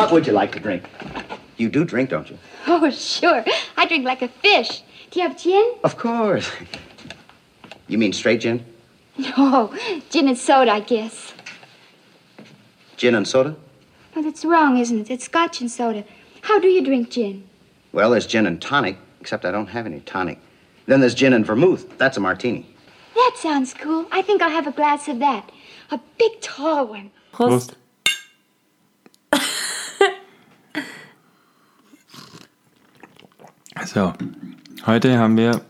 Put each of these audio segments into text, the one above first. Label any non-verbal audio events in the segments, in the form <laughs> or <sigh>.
What would you like to drink? You do drink, don't you? Oh, sure. I drink like a fish. Do you have gin? Of course. You mean straight gin? No, gin and soda, I guess. Gin and soda? Oh, that's wrong, isn't it? It's scotch and soda. How do you drink gin? Well, there's gin and tonic, except I don't have any tonic. Then there's gin and vermouth. That's a martini. That sounds cool. I think I'll have a glass of that. A big, tall one. Prost. So, heute haben wir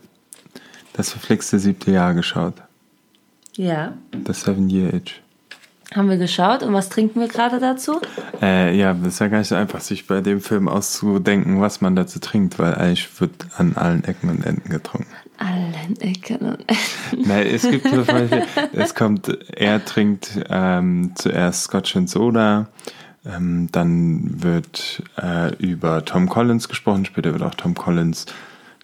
das verflixte siebte Jahr geschaut. Ja. Das Seven Year Itch. Haben wir geschaut und was trinken wir gerade dazu? Äh, ja, das ist ja gar nicht so einfach, sich bei dem Film auszudenken, was man dazu trinkt, weil eigentlich wird an allen Ecken und Enden getrunken. Allen Ecken und Enden. Nein, es gibt zum Beispiel, <laughs> es kommt, er trinkt ähm, zuerst Scotch and Soda, ähm, dann wird äh, über Tom Collins gesprochen, später wird auch Tom Collins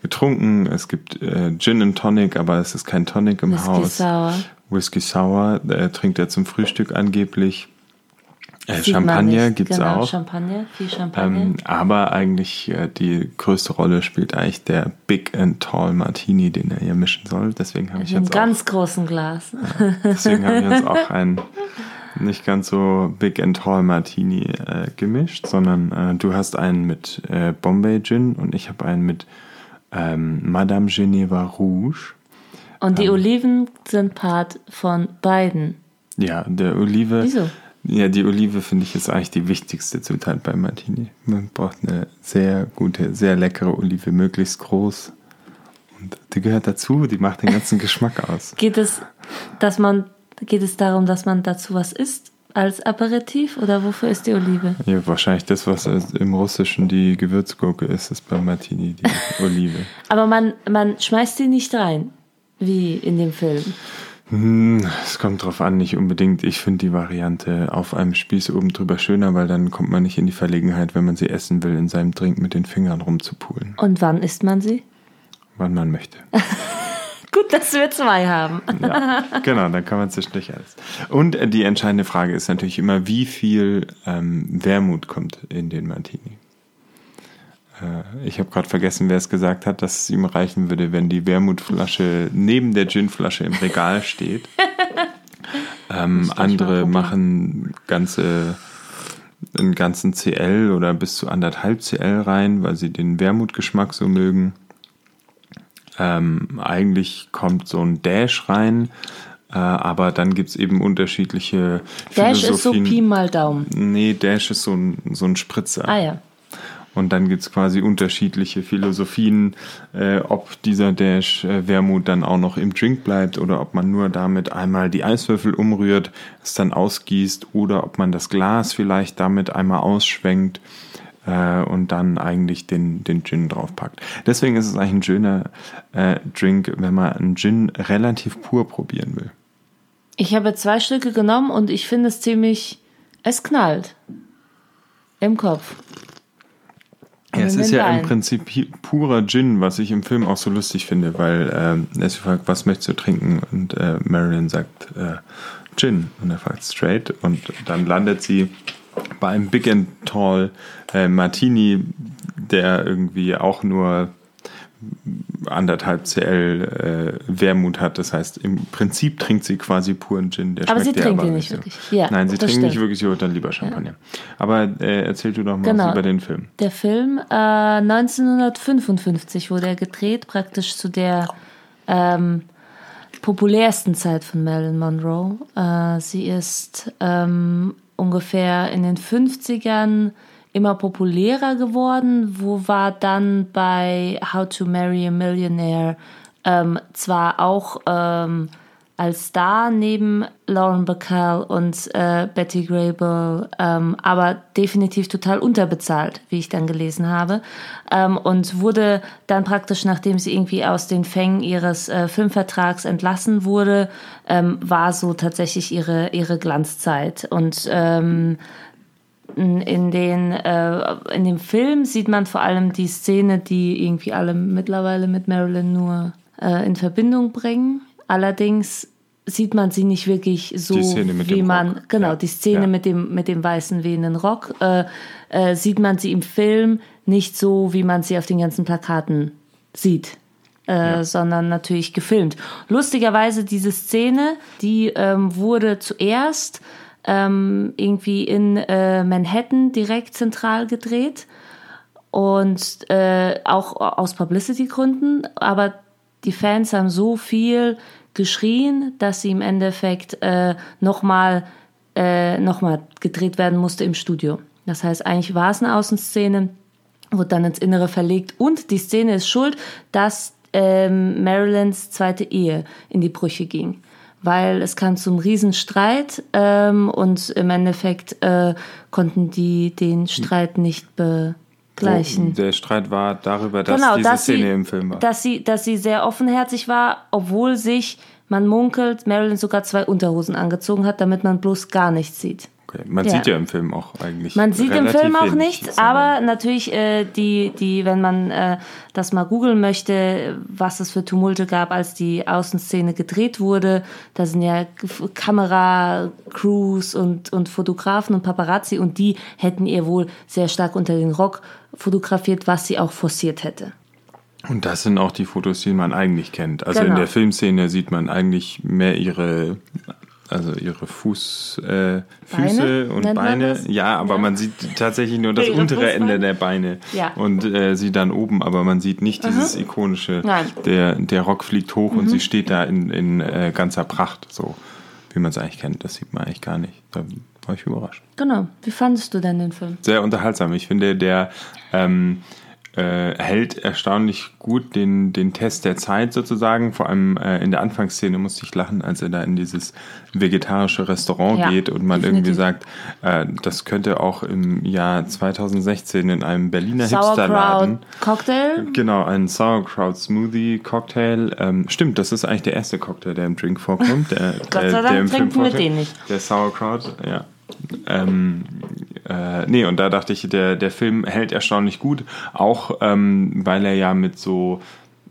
getrunken. Es gibt äh, Gin and Tonic, aber es ist kein Tonic im Whisky Haus. Sour. Whisky Sour äh, trinkt er zum Frühstück angeblich. Äh, Champagner nicht. gibt's genau, auch. Champagner, viel Champagner. Ähm, aber eigentlich äh, die größte Rolle spielt eigentlich der Big and Tall Martini, den er hier mischen soll. Deswegen habe ich jetzt auch <laughs> ganz großen Glas. Deswegen habe ich jetzt auch einen nicht ganz so Big and Tall Martini äh, gemischt, sondern äh, du hast einen mit äh, Bombay Gin und ich habe einen mit ähm, Madame Geneva Rouge. Und Ähm. die Oliven sind Part von beiden. Ja, der Olive. Wieso? Ja, die Olive finde ich ist eigentlich die wichtigste Zutat bei Martini. Man braucht eine sehr gute, sehr leckere Olive, möglichst groß. Und die gehört dazu, die macht den ganzen <laughs> Geschmack aus. Geht es, dass man, geht es darum, dass man dazu was isst als Aperitif oder wofür ist die Olive? Ja, wahrscheinlich das, was im Russischen die Gewürzgurke ist, ist bei Martini die <laughs> Olive. Aber man, man schmeißt die nicht rein, wie in dem Film. Hm, Es kommt drauf an, nicht unbedingt. Ich finde die Variante auf einem Spieß oben drüber schöner, weil dann kommt man nicht in die Verlegenheit, wenn man sie essen will, in seinem Drink mit den Fingern rumzupulen, Und wann isst man sie? wann man möchte. <laughs> Gut, dass wir zwei haben. Ja, genau, dann kann man zwischendurch alles. Und äh, die entscheidende Frage ist natürlich immer, wie viel ähm, Wermut kommt in den Martini. Äh, ich habe gerade vergessen, wer es gesagt hat, dass es ihm reichen würde, wenn die Wermutflasche neben der Ginflasche im Regal steht. <laughs> Ähm, andere machen ganze einen ganzen CL oder bis zu anderthalb CL rein, weil sie den Wermutgeschmack so mögen. Ähm, eigentlich kommt so ein Dash rein, äh, aber dann gibt es eben unterschiedliche Dash ist so. Pi mal Daumen. Nee, Dash ist so ein, so ein Spritzer. Ah ja. Und dann gibt es quasi unterschiedliche Philosophien, äh, ob dieser Dash äh, Wermut dann auch noch im Drink bleibt oder ob man nur damit einmal die Eiswürfel umrührt, es dann ausgießt oder ob man das Glas vielleicht damit einmal ausschwenkt äh, und dann eigentlich den, den Gin draufpackt. Deswegen ist es eigentlich ein schöner äh, Drink, wenn man einen Gin relativ pur probieren will. Ich habe zwei Stücke genommen und ich finde es ziemlich. Es knallt. Im Kopf. Ja, es ist ja im. Prinzip purer Gin, was ich im Film auch so lustig finde, weil ähm, er fragt, was möchtest du trinken? Und äh, Marilyn sagt äh, Gin. Und er fragt straight. Und dann landet sie bei einem Big and Tall äh, Martini, der irgendwie auch nur anderthalb CL äh, Wermut hat. Das heißt, im Prinzip trinkt sie quasi puren Gin. Der Aber sie trinkt ihn nicht so. wirklich. Ja, Nein, sie trinkt nicht wirklich, sie holt dann lieber Champagner. Aber äh, erzähl du doch mal Genau. über den Film. Der Film äh, 1955 wurde er gedreht, praktisch zu der ähm, populärsten Zeit von Marilyn Monroe. Äh, sie ist ähm, ungefähr in den 50ern immer populärer geworden, wo war dann bei How to Marry a Millionaire ähm, zwar auch ähm, als Star neben Lauren Bacall und äh, Betty Grable, ähm, aber definitiv total unterbezahlt, wie ich dann gelesen habe. Ähm, und wurde dann praktisch, nachdem sie irgendwie aus den Fängen ihres äh, Filmvertrags entlassen wurde, ähm, war so tatsächlich ihre, ihre Glanzzeit. Und ähm, in, den, äh, in dem Film sieht man vor allem die Szene, die irgendwie alle mittlerweile mit Marilyn nur äh, in Verbindung bringen. Allerdings sieht man sie nicht wirklich so, wie man, genau, Ja. die Szene Ja. mit dem, mit dem weißen wehenden Rock, äh, äh, sieht man sie im Film nicht so, wie man sie auf den ganzen Plakaten sieht. Äh, sondern natürlich gefilmt. Lustigerweise diese Szene, die ähm, wurde zuerst ähm, irgendwie in äh, Manhattan direkt zentral gedreht und äh, auch aus Publicity-Gründen, aber die Fans haben so viel geschrien, dass sie im Endeffekt äh, nochmal äh, noch gedreht werden musste im Studio. Das heißt, eigentlich war es eine Außenszene, wurde dann ins Innere verlegt und die Szene ist schuld, dass ähm, Marilyns zweite Ehe in die Brüche ging. Weil es kam zum Riesenstreit ähm, und im Endeffekt äh, konnten die den Streit nicht begleichen. Der Streit war darüber, dass Genau, diese dass Szene sie, im Film war. Dass sie, dass sie sehr offenherzig war, obwohl sich, man munkelt, Marilyn sogar zwei Unterhosen angezogen hat, damit man bloß gar nichts sieht. Okay. Man Ja. sieht ja im Film auch eigentlich. Man sieht im Film auch nichts, aber natürlich, äh, die, die, wenn man äh, das mal googeln möchte, was es für Tumulte gab, als die Außenszene gedreht wurde, da sind ja G- Kameracrews und, und Fotografen und Paparazzi und die hätten ihr wohl sehr stark unter den Rock fotografiert, was sie auch forciert hätte. Und das sind auch die Fotos, die man eigentlich kennt. Also in Genau. der Filmszene sieht man eigentlich mehr ihre, also ihre Fuß, äh, Füße und Beine. Ja, aber Ja. man sieht tatsächlich nur das untere? Ende der Beine. Ja. Und äh, sie dann oben, aber man sieht nicht dieses ikonische, Nein. der, der Rock fliegt hoch und sie steht da in, in äh, ganzer Pracht, so wie man es eigentlich kennt. Das sieht man eigentlich gar nicht. Da war ich überrascht. Genau. Wie fandest du denn den Film? sehr unterhaltsam. Ich finde, der ähm, äh, hält erstaunlich gut den, den Test der Zeit sozusagen. Vor allem äh, in der Anfangsszene musste ich lachen, als er da in dieses vegetarische Restaurant Ja, geht und man definitiv. irgendwie sagt, äh, das könnte auch im Jahr 2016 in einem Berliner Hipsterladen. Cocktail? Genau, ein Sauerkraut Smoothie Cocktail. Ähm, stimmt, das ist eigentlich der erste Cocktail, der im Drink vorkommt. Der, Gott sei Dank der im trinken wir den nicht. Der Sauerkraut, ja. Ähm, äh, nee, und da dachte ich, der, der Film hält erstaunlich gut, auch ähm, weil er ja mit so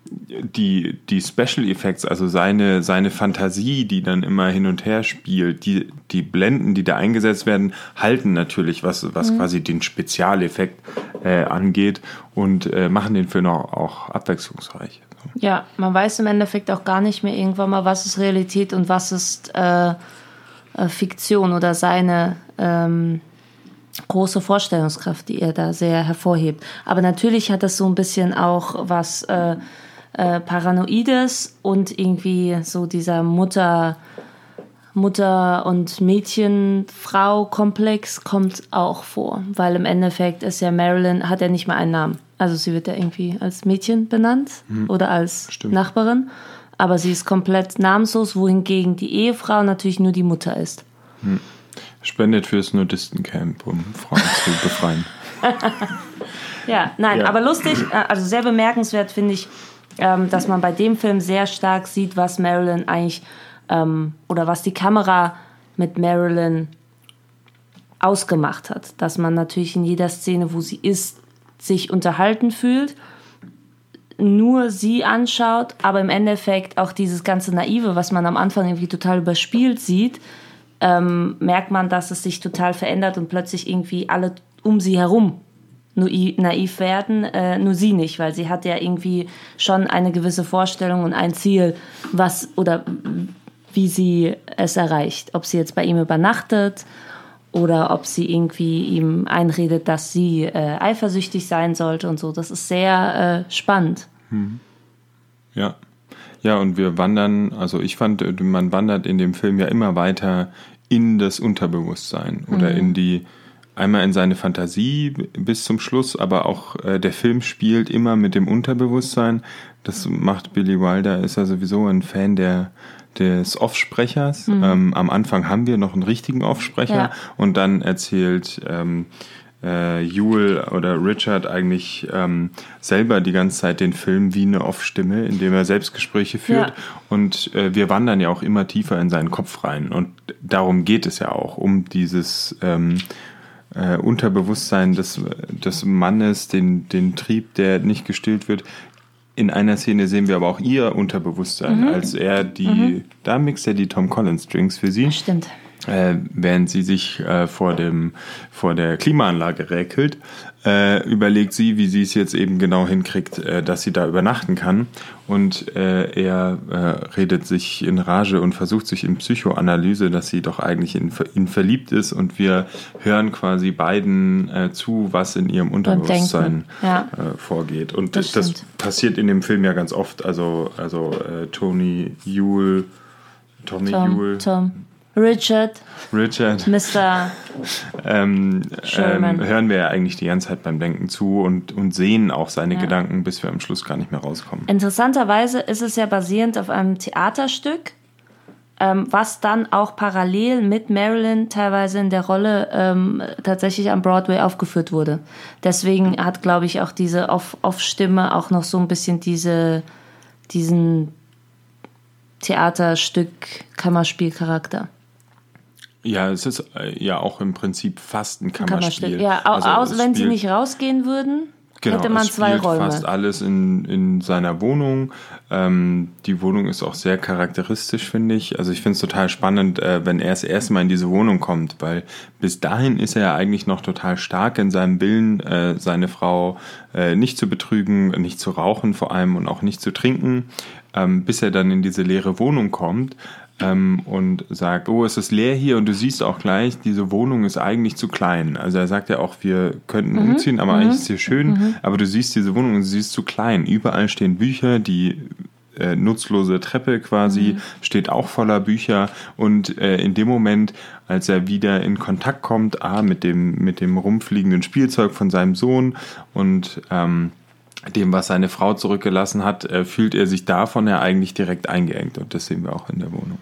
die, die Special Effects, also seine, seine Fantasie, die dann immer hin und her spielt, die, die Blenden, die da eingesetzt werden, halten natürlich, was, was Mhm. quasi den Spezialeffekt äh, angeht und äh, machen den Film auch, auch abwechslungsreich. Ja, man weiß im Endeffekt auch gar nicht mehr irgendwann mal, was ist Realität und was ist äh, Fiktion oder seine ähm, große Vorstellungskraft, die er da sehr hervorhebt. Aber natürlich hat das so ein bisschen auch was äh, äh, Paranoides und irgendwie so dieser Mutter. Mutter- und Mädchen-Frau-Komplex kommt auch vor, weil im Endeffekt ist ja Marilyn, hat ja nicht mal einen Namen. Also sie wird ja irgendwie als Mädchen benannt oder als Stimmt. Nachbarin, aber sie ist komplett namenslos, wohingegen die Ehefrau natürlich nur die Mutter ist. Spendet fürs Nudistencamp, um Frauen zu <laughs> befreien. Ja, nein, Ja. aber lustig, äh, also sehr bemerkenswert finde ich, ähm, dass man bei dem Film sehr stark sieht, was Marilyn eigentlich ähm, oder was die Kamera mit Marilyn ausgemacht hat. Dass man natürlich in jeder Szene, wo sie ist, sich unterhalten fühlt, nur sie anschaut, aber im Endeffekt auch dieses ganze Naive, was man am Anfang irgendwie total überspielt sieht, ähm, merkt man, dass es sich total verändert und plötzlich irgendwie alle um sie herum naiv werden, äh, nur sie nicht, weil sie hat ja irgendwie schon eine gewisse Vorstellung und ein Ziel, was oder wie sie es erreicht. Ob sie jetzt bei ihm übernachtet oder ob sie irgendwie ihm einredet, dass sie äh, eifersüchtig sein sollte und so. Das ist sehr äh, spannend. Ja. Ja, und wir wandern, also ich fand, äh, man wandert in dem Film ja immer weiter in das Unterbewusstsein oder in die, einmal in seine Fantasie bis zum Schluss, aber auch äh, der Film spielt immer mit dem Unterbewusstsein. Das macht Billy Wilder, ist ja sowieso ein Fan der des Offsprechers. Ähm, am Anfang haben wir noch einen richtigen Offsprecher Ja. und dann erzählt ähm, äh, Jewel oder Richard eigentlich ähm, selber die ganze Zeit den Film wie eine Off-Stimme, indem er Selbstgespräche führt. Ja. Und äh, wir wandern ja auch immer tiefer in seinen Kopf rein. Und darum geht es ja auch, um dieses ähm, äh, Unterbewusstsein des, des Mannes, den, den Trieb, der nicht gestillt wird. In einer Szene sehen wir aber auch ihr Unterbewusstsein, Mhm. als er die, da mixt er die Tom Collins Drinks für sie. Stimmt. Äh, während sie sich äh, vor, dem, vor der Klimaanlage räkelt, äh, überlegt sie, wie sie es jetzt eben genau hinkriegt, äh, dass sie da übernachten kann. Und äh, er äh, redet sich in Rage und versucht sich in Psychoanalyse, dass sie doch eigentlich in ihn verliebt ist. Und wir hören quasi beiden zu, was in ihrem Unterbewusstsein ja. vorgeht. Und Das das, passiert in dem Film ja ganz oft. Also, also Tony Yule, Tommy Tom, Yule, Tom. Richard, Richard Mr. <laughs> ähm, ähm, hören wir ja eigentlich die ganze Zeit beim Denken zu und, und sehen auch seine Ja. Gedanken, bis wir am Schluss gar nicht mehr rauskommen. Interessanterweise ist es ja basierend auf einem Theaterstück, ähm, was dann auch parallel mit Marilyn teilweise in der Rolle ähm, tatsächlich am Broadway aufgeführt wurde. Deswegen hat, glaube ich, auch diese Off- Off-Stimme auch noch so ein bisschen diese, diesen Theaterstück-Kammerspielcharakter. Ja, es ist äh, ja auch im Prinzip fast ein Kammerspiel. Kammerstück. Ja, Also aus, es wenn sie nicht rausgehen würden, Genau, hätte man es zwei spielt Räume. fast alles in, in seiner Wohnung. Ähm, die Wohnung ist auch sehr charakteristisch, finde ich. Also ich finde es total spannend, äh, wenn er das erste Mal in diese Wohnung kommt, weil bis dahin ist er ja eigentlich noch total stark in seinem Willen, äh, seine Frau äh, nicht zu betrügen, nicht zu rauchen vor allem und auch nicht zu trinken, ähm, bis er dann in diese leere Wohnung kommt. Ähm, und sagt, oh, es ist leer hier und du siehst auch gleich, diese Wohnung ist eigentlich zu klein. Also er sagt ja auch, wir könnten umziehen, aber eigentlich ist hier schön, aber du siehst diese Wohnung und sie ist zu klein. Überall stehen Bücher, die äh, nutzlose Treppe quasi steht auch voller Bücher und äh, in dem Moment, als er wieder in Kontakt kommt, ah, mit dem, mit dem rumfliegenden Spielzeug von seinem Sohn und ähm, dem, was seine Frau zurückgelassen hat, äh, fühlt er sich davon ja eigentlich direkt eingeengt und das sehen wir auch in der Wohnung.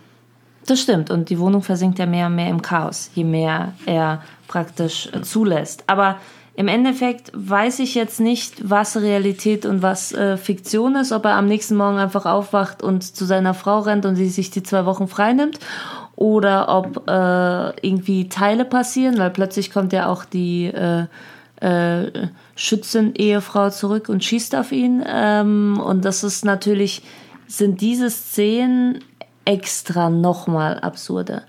Das stimmt. Und die Wohnung versinkt ja mehr und mehr im Chaos, je mehr er praktisch äh, zulässt. Aber im Endeffekt weiß ich jetzt nicht, was Realität und was äh, Fiktion ist, ob er am nächsten Morgen einfach aufwacht und zu seiner Frau rennt und sie sich die zwei Wochen freinimmt. Oder ob äh, irgendwie Teile passieren, weil plötzlich kommt ja auch die äh, äh, Schützen-Ehefrau zurück und schießt auf ihn. Ähm, und das ist natürlich, sind diese Szenen extra nochmal absurder.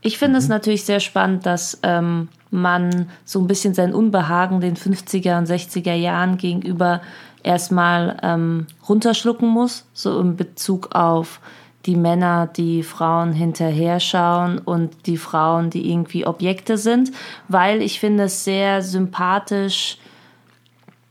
Ich finde es natürlich sehr spannend, dass ähm, man so ein bisschen sein Unbehagen den 50er und 60er Jahren gegenüber erstmal ähm, runterschlucken muss, so in Bezug auf die Männer, die Frauen hinterher schauen und die Frauen, die irgendwie Objekte sind, weil ich finde es sehr sympathisch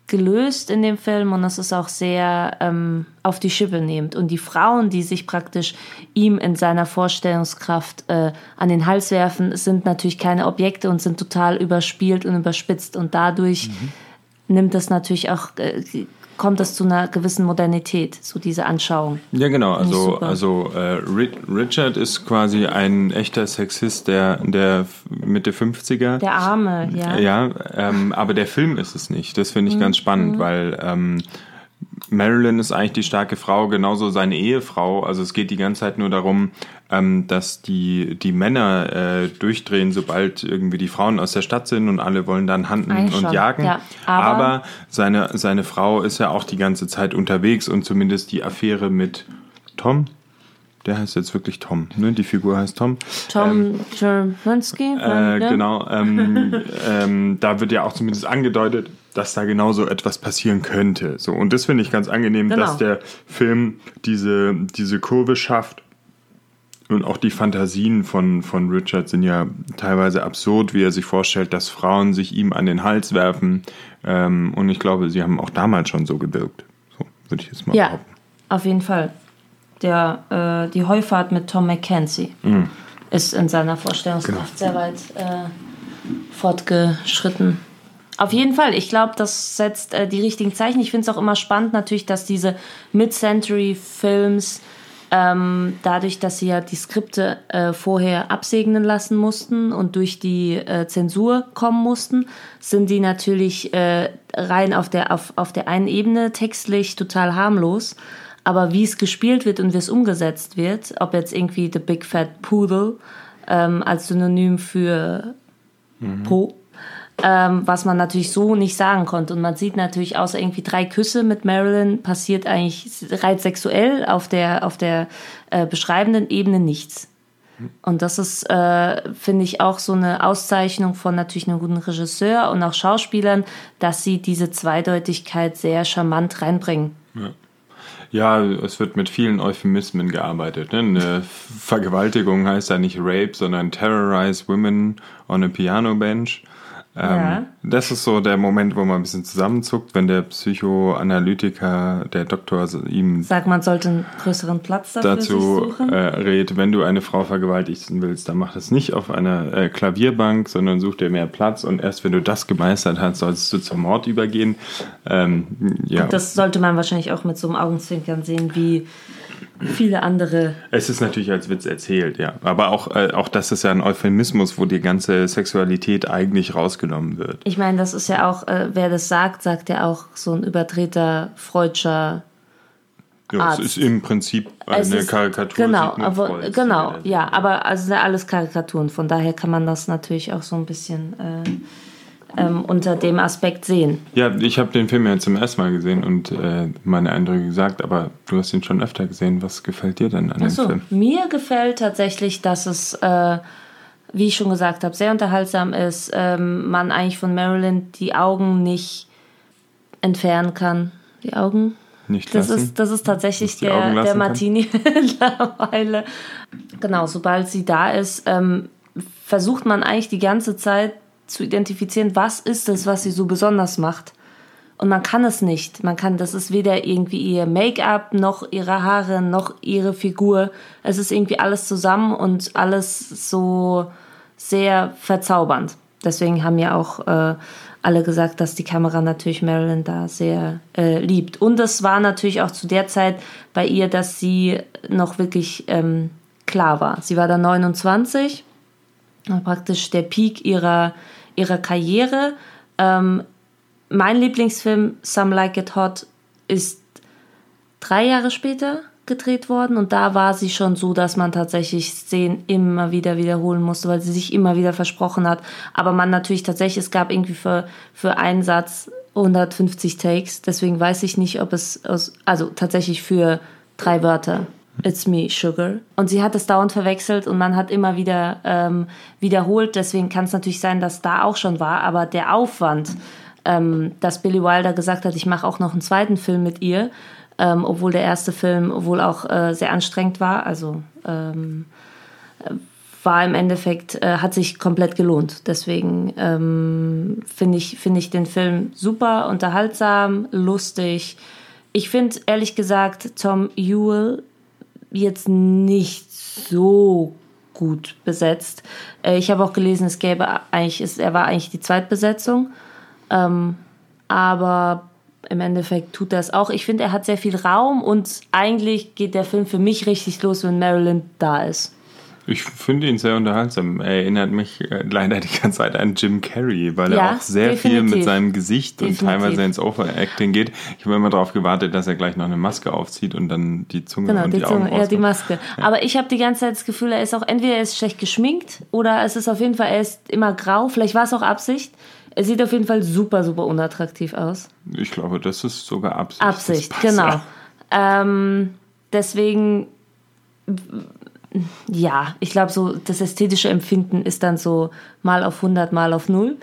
gelöst in dem Film und es ist auch sehr ähm, auf die Schippe nehmend. Und die Frauen, die sich praktisch ihm in seiner Vorstellungskraft äh, an den Hals werfen, sind natürlich keine Objekte und sind total überspielt und überspitzt. Und dadurch nimmt das natürlich auch, äh, kommt das zu einer gewissen Modernität, so diese Anschauung. Ja, genau. Finde ich Also, also äh, Ri- Richard ist quasi ein echter Sexist der, der Mitte 50er. Der Arme, ja. Ja, ähm, aber der Film ist es nicht. Das finde ich ganz Mhm. spannend, weil ähm, Marilyn ist eigentlich die starke Frau, genauso seine Ehefrau. Also es geht die ganze Zeit nur darum, ähm, dass die, die Männer äh, durchdrehen, sobald irgendwie die Frauen aus der Stadt sind und alle wollen dann handen Eigentlich und schon, jagen. ja. aber Aber- seine, seine Frau ist ja auch die ganze Zeit unterwegs und zumindest die Affäre mit Tom. Der heißt jetzt wirklich Tom, ne? Die Figur heißt Tom. Tom Jermansky. Äh, ne? genau. Ähm, <laughs> ähm, da wird ja auch zumindest angedeutet, dass da genau so etwas passieren könnte. So, und das finde ich ganz angenehm, Genau. dass der Film diese, diese Kurve schafft. Und auch die Fantasien von, von Richard sind ja teilweise absurd, wie er sich vorstellt, dass Frauen sich ihm an den Hals werfen. Ähm, und ich glaube, sie haben auch damals schon so gewirkt. So würde ich jetzt mal Ja, behaupten. auf jeden Fall. Der, äh, die Heufahrt mit Tom McKenzie Mhm. ist in seiner Vorstellungskraft Genau. sehr weit äh, fortgeschritten. Auf jeden Fall, ich glaube, das setzt äh, die richtigen Zeichen. Ich finde es auch immer spannend natürlich, dass diese Mid-Century-Films ähm, dadurch, dass sie ja die Skripte äh, vorher absegnen lassen mussten und durch die äh, Zensur kommen mussten, sind die natürlich äh, rein auf der, auf, auf der einen Ebene textlich total harmlos. Aber wie es gespielt wird und wie es umgesetzt wird, ob jetzt irgendwie The Big Fat Poodle ähm, als Synonym für Po ähm, was man natürlich so nicht sagen konnte. Und man sieht natürlich, außer irgendwie drei Küsse mit Marilyn, passiert eigentlich rein sexuell auf der, auf der äh, beschreibenden Ebene nichts. Und das ist, äh, finde ich, auch so eine Auszeichnung von natürlich einem guten Regisseur und auch Schauspielern, dass sie diese Zweideutigkeit sehr charmant reinbringen. Ja. Ja, es wird mit vielen Euphemismen gearbeitet. Ne? Eine <laughs> Vergewaltigung heißt ja nicht Rape, sondern Terrorize Women on a Piano Bench. Ähm, ja. Das ist so der Moment, wo man ein bisschen zusammenzuckt, wenn der Psychoanalytiker, der Doktor ihm sagt, man sollte einen größeren Platz dazu äh, rät, wenn du eine Frau vergewaltigen willst, dann mach das nicht auf einer äh, Klavierbank, sondern such dir mehr Platz und erst wenn du das gemeistert hast, sollst du zum Mord übergehen. Ähm, ja. Und das sollte man wahrscheinlich auch mit so einem Augenzwinkern sehen, wie viele andere. Es ist natürlich als Witz erzählt, ja. Aber auch, äh, auch das ist ja ein Euphemismus, wo die ganze Sexualität eigentlich rausgenommen wird. Ich meine, das ist ja auch, äh, wer das sagt, sagt ja auch so ein überdrehter Freudscher. Ja, es ist im Prinzip eine ist, Karikatur. Genau, aber, Freud, genau, ja, aber also alles Karikaturen. Von daher kann man das natürlich auch so ein bisschen. Äh, ähm, unter dem Aspekt sehen. Ja, ich habe den Film ja zum ersten Mal gesehen und äh, meine Eindrücke gesagt, aber du hast ihn schon öfter gesehen. Was gefällt dir denn an Ach dem Film? Mir gefällt tatsächlich, dass es, äh, wie ich schon gesagt habe, sehr unterhaltsam ist. Ähm, man eigentlich von Marilyn die Augen nicht entfernen kann. Die Augen? Nicht das ist, das ist tatsächlich der, der Martini <laughs> mittlerweile. Genau, sobald sie da ist, ähm, versucht man eigentlich die ganze Zeit zu identifizieren, was ist es, was sie so besonders macht. Und man kann es nicht. Man kann, das ist weder irgendwie ihr Make-up, noch ihre Haare, noch ihre Figur. Es ist irgendwie alles zusammen und alles so sehr verzaubernd. Deswegen haben ja auch äh, alle gesagt, dass die Kamera natürlich Marilyn da sehr äh, liebt. Und es war natürlich auch zu der Zeit bei ihr, dass sie noch wirklich ähm, klar war. Sie war da 29, praktisch der Peak ihrer ihrer Karriere. Ähm, mein Lieblingsfilm Some Like It Hot ist drei Jahre später gedreht worden und da war sie schon so, dass man tatsächlich Szenen immer wieder wiederholen musste, weil sie sich immer wieder versprochen hat. Aber man natürlich tatsächlich, es gab irgendwie für, für einen Satz 150 Takes, deswegen weiß ich nicht, ob es aus, also tatsächlich für drei Wörter It's me, Sugar. Und sie hat es dauernd verwechselt und man hat immer wieder ähm, wiederholt. Deswegen kann es natürlich sein, dass da auch schon war. Aber der Aufwand, ähm, dass Billy Wilder gesagt hat, ich mache auch noch einen zweiten Film mit ihr, ähm, obwohl der erste Film wohl auch äh, sehr anstrengend war. Also ähm, war im Endeffekt, äh, hat sich komplett gelohnt. Deswegen ähm, finde ich, find ich den Film super, unterhaltsam, lustig. Ich finde ehrlich gesagt Tom Ewell jetzt nicht so gut besetzt. Äh, ich habe auch gelesen, es gäbe eigentlich, es, er war eigentlich die Zweitbesetzung. Ähm, aber im Endeffekt tut es auch. Ich finde, er hat sehr viel Raum und eigentlich geht der Film für mich richtig los, wenn Marilyn da ist. Ich finde ihn sehr unterhaltsam. Er erinnert mich äh, leider die ganze Zeit an Jim Carrey, weil ja, er auch sehr definitiv. viel mit seinem Gesicht definitiv. und teilweise ins Overacting geht. Ich habe immer darauf gewartet, dass er gleich noch eine Maske aufzieht und dann die Zunge genau, und die, die Zunge, Augen Ja, die Maske. Ja. Aber ich habe die ganze Zeit das Gefühl, er ist auch entweder er ist schlecht geschminkt oder es ist auf jeden Fall, er ist immer grau. Vielleicht war es auch Absicht. Er sieht auf jeden Fall super, super unattraktiv aus. Ich glaube, das ist sogar Absicht. Absicht, genau. Ähm, deswegen ja, ich glaube, so das ästhetische Empfinden ist dann so mal auf 100, mal auf 0.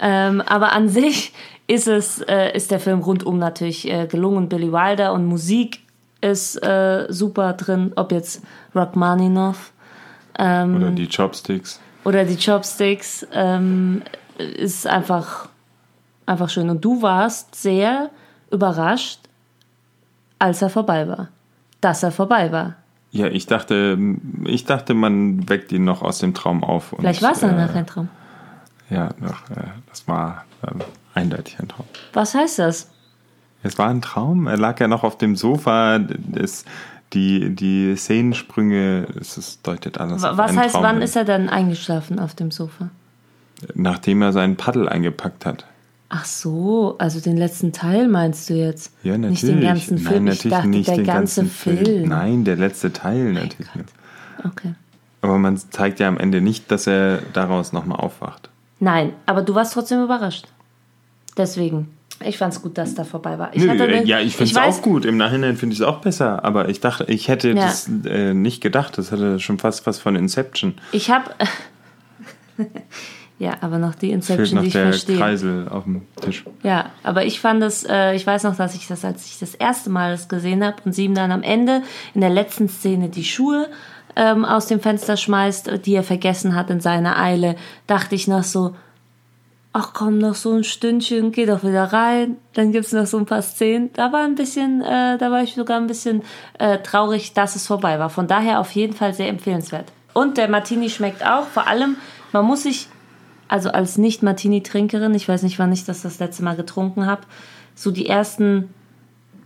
Ähm, aber an sich ist es, äh, ist der Film rundum natürlich äh, gelungen. Billy Wilder und Musik ist äh, super drin, ob jetzt Rachmaninoff ähm, oder die Chopsticks. Oder die Chopsticks ähm, ist einfach, einfach schön. Und du warst sehr überrascht, als er vorbei war. Dass er vorbei war. Ja, ich dachte, ich dachte, man weckt ihn noch aus dem Traum auf. Und, Vielleicht war es dann äh, kein Traum. Ja, doch, äh, das war äh, eindeutig ein Traum. Was heißt das? Es war ein Traum. Er lag ja noch auf dem Sofa. Es, die, die Szenensprünge, es deutet alles Was auf einen heißt, Traum wann hin. ist er dann eingeschlafen auf dem Sofa? Nachdem er seinen Paddel eingepackt hat. Ach so, also den letzten Teil meinst du jetzt? Ja, natürlich. Nicht den ganzen Film. Nein, natürlich ich dachte, nicht der den ganze ganzen Film. Film. Nein, der letzte Teil natürlich. Okay. Aber man zeigt ja am Ende nicht, dass er daraus nochmal aufwacht. Nein, aber du warst trotzdem überrascht. Deswegen. Ich fand es gut, dass da vorbei war. Ich Nö, äh, eine- ja, ich finde es auch gut. Im Nachhinein finde ich es auch besser. Aber ich dachte, ich hätte Ja. das äh, nicht gedacht. Das hatte schon fast was von Inception. Ich habe. <laughs> ja, aber noch die Inception, noch die ich der verstehe. Kreisel auf dem Tisch. Ja, aber ich fand es, äh, ich weiß noch, dass ich das, als ich das erste Mal das gesehen habe und sie ihm dann am Ende in der letzten Szene die Schuhe ähm, aus dem Fenster schmeißt, die er vergessen hat in seiner Eile, dachte ich noch so, ach komm, noch so ein Stündchen, geh doch wieder rein, dann gibt's noch so ein paar Szenen. Da war ein bisschen, äh, da war ich sogar ein bisschen äh, traurig, dass es vorbei war. Von daher auf jeden Fall sehr empfehlenswert. Und der Martini schmeckt auch, vor allem, man muss sich also als Nicht-Martini-Trinkerin, ich weiß nicht, wann ich das das letzte Mal getrunken habe, so die ersten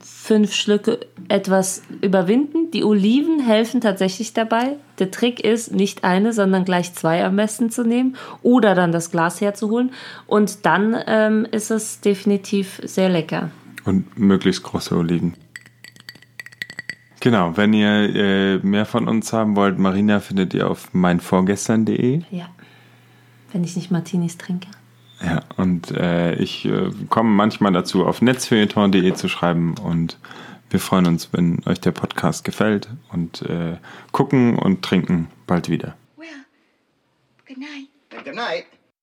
fünf Schlücke etwas überwinden. Die Oliven helfen tatsächlich dabei. Der Trick ist, nicht eine, sondern gleich zwei am besten zu nehmen oder dann das Glas herzuholen. Und dann ähm, ist es definitiv sehr lecker. Und möglichst große Oliven. Genau, wenn ihr äh, mehr von uns haben wollt, Marina findet ihr auf meinvorgestern.de. Ja. Wenn ich nicht Martinis trinke. Ja, und äh, ich äh, komme manchmal dazu, auf netzfeuilleton.de zu schreiben und wir freuen uns, wenn euch der Podcast gefällt und äh, gucken und trinken bald wieder. Well, good night. Good night.